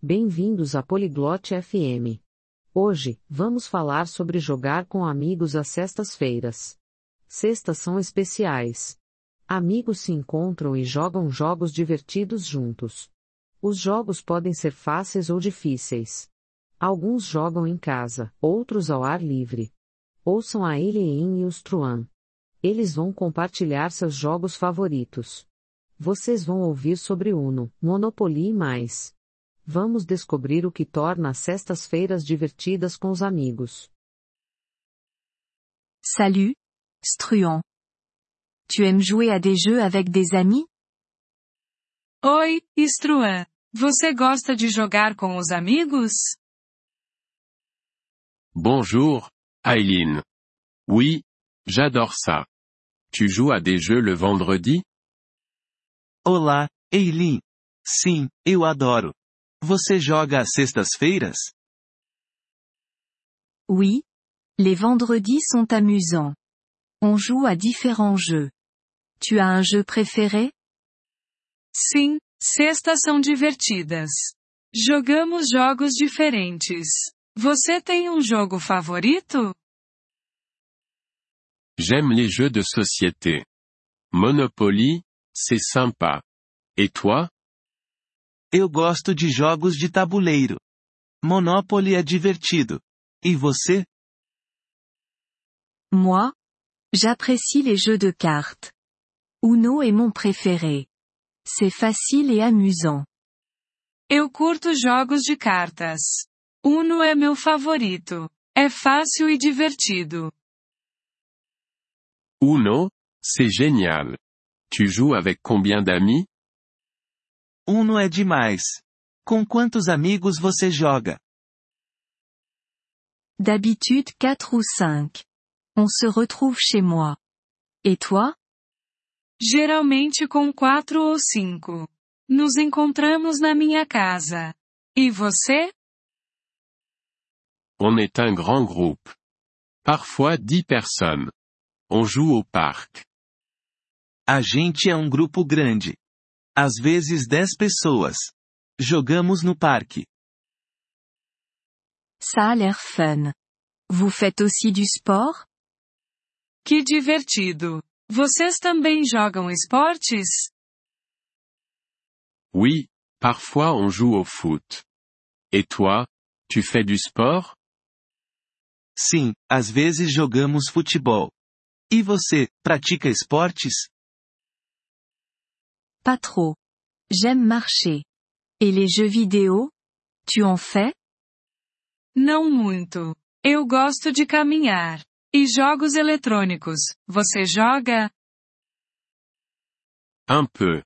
Bem-vindos à Poliglote FM. Hoje, vamos falar sobre jogar com amigos às sextas-feiras. Sextas são especiais. Amigos se encontram e jogam jogos divertidos juntos. Os jogos podem ser fáceis ou difíceis. Alguns jogam em casa, outros ao ar livre. Ouçam a Eileen e os Truan. Eles vão compartilhar seus jogos favoritos. Vocês vão ouvir sobre Uno, Monopoly e mais. Vamos descobrir o que torna as sextas-feiras divertidas com os amigos. Salut, Struan. Tu aimes jouer à des jeux avec des amis? Oi, Struan. Você gosta de jogar com os amigos? Bonjour, Aileen. Oui, j'adore ça. Tu joues à des jeux le vendredi? Olá, Eileen. Sim, eu adoro. Você joga às sextas-feiras? Oui. Les vendredis sont amusants. On joue à différents jeux. Tu as un jeu préféré? Sim, sextas são divertidas. Jogamos jogos diferentes. Você tem um jogo favorito? J'aime les jeux de société. Monopoly, c'est sympa. Et toi? Eu gosto de jogos de tabuleiro. Monopoly é divertido. E você? Moi? J'apprécie les jeux de cartes. Uno est mon préféré. C'est facile et amusant. Eu curto jogos de cartas. Uno é meu favorito. É fácil e divertido. Uno, c'est génial. Tu joues avec combien d'amis? Uno é demais. Com quantos amigos você joga? D'habitude 4 ou 5. On se retrouve chez moi. Et toi? Geralmente com quatro ou cinco. Nos encontramos na minha casa. E você? On est un grand groupe. Parfois dix personnes. On joue au parc. A gente é um grupo grande. Às vezes 10 pessoas. Jogamos no parque. Ça a l'air fun. Vous faites aussi du sport? Que divertido. Vocês também jogam esportes? Oui, parfois on joue au foot. Et toi, tu fais du sport? Sim, às vezes jogamos futebol. E você, pratica esportes? Pas trop. J'aime marcher. Et les jeux vidéo? Tu en fais? Não muito. Eu gosto de caminhar. E jogos eletrônicos, você joga? Un peu.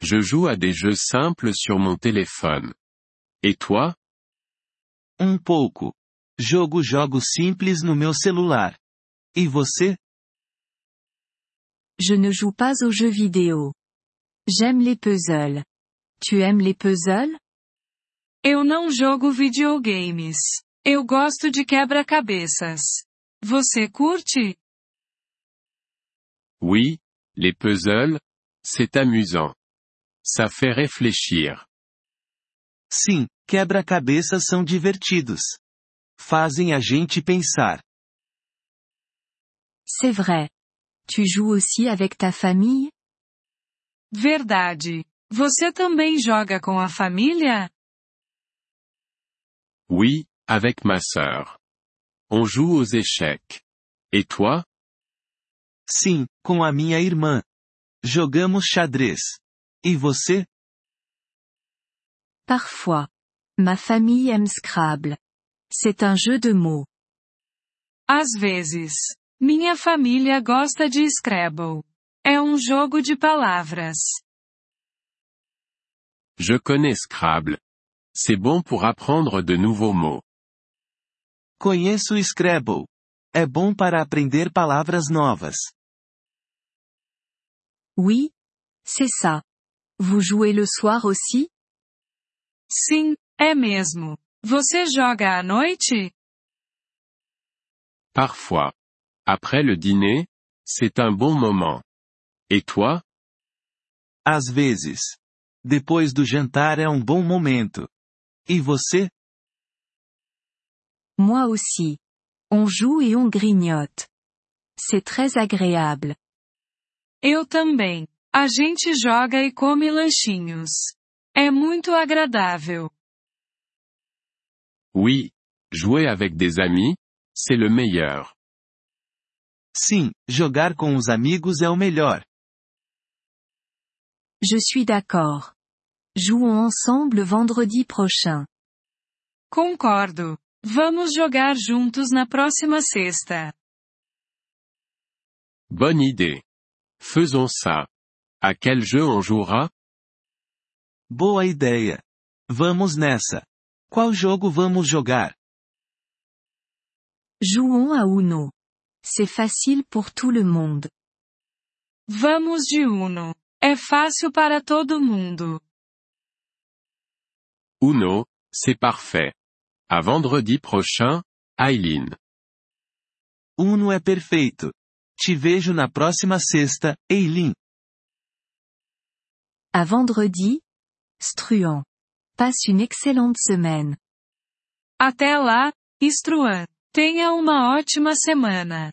Je joue à des jeux simples sur mon téléphone. Et toi? Um pouco. Jogo jogos simples no meu celular. E você? Je ne joue pas aux jeux vidéo. J'aime les puzzles. Tu aimes les puzzles? Eu não jogo videogames. Eu gosto de quebra-cabeças. Você curte? Oui, les puzzles, c'est amusant. Ça fait réfléchir. Sim, quebra-cabeças são divertidos. Fazem a gente pensar. C'est vrai. Tu joues aussi avec ta famille? Verdade. Você também joga com a família? Oui, avec ma sœur. On joue aux échecs. Et toi? Sim, com a minha irmã. Jogamos xadrez. E você? Parfois. Ma famille aime Scrabble. C'est un jeu de mots. Às vezes. Minha família gosta de Scrabble. É um jogo de palavras. Je connais Scrabble. C'est bon pour apprendre de nouveaux mots. Conheço Scrabble. É bom para aprender palavras novas. Oui. C'est ça. Vous jouez le soir aussi? Sim, é mesmo. Você joga à noite? Parfois. Après le dîner, c'est un bon moment. Et toi? Às vezes. Depois do jantar é um bom momento. E você? Moi aussi. On joue et on grignote. C'est très agréable. Eu também. A gente joga e come lanchinhos. É muito agradável. Oui. Jouer avec des amis, c'est le meilleur. Sim, jogar com os amigos é o melhor. Je suis d'accord. Jouons ensemble vendredi prochain. Concordo. Vamos jogar juntos na próxima sexta. Bonne idée. Faisons ça. À quel jeu on jouera? Boa ideia. Vamos nessa. Qual jogo vamos jogar? Jouons à Uno. C'est facile pour tout le monde. Vamos de Uno. É fácil para todo mundo. Uno, c'est parfait. À vendredi prochain, Aileen. Uno é perfeito. Te vejo na próxima sexta, Eileen. À vendredi, Struan. Passe une excellente semaine. Até lá, Struan. Tenha uma ótima semana.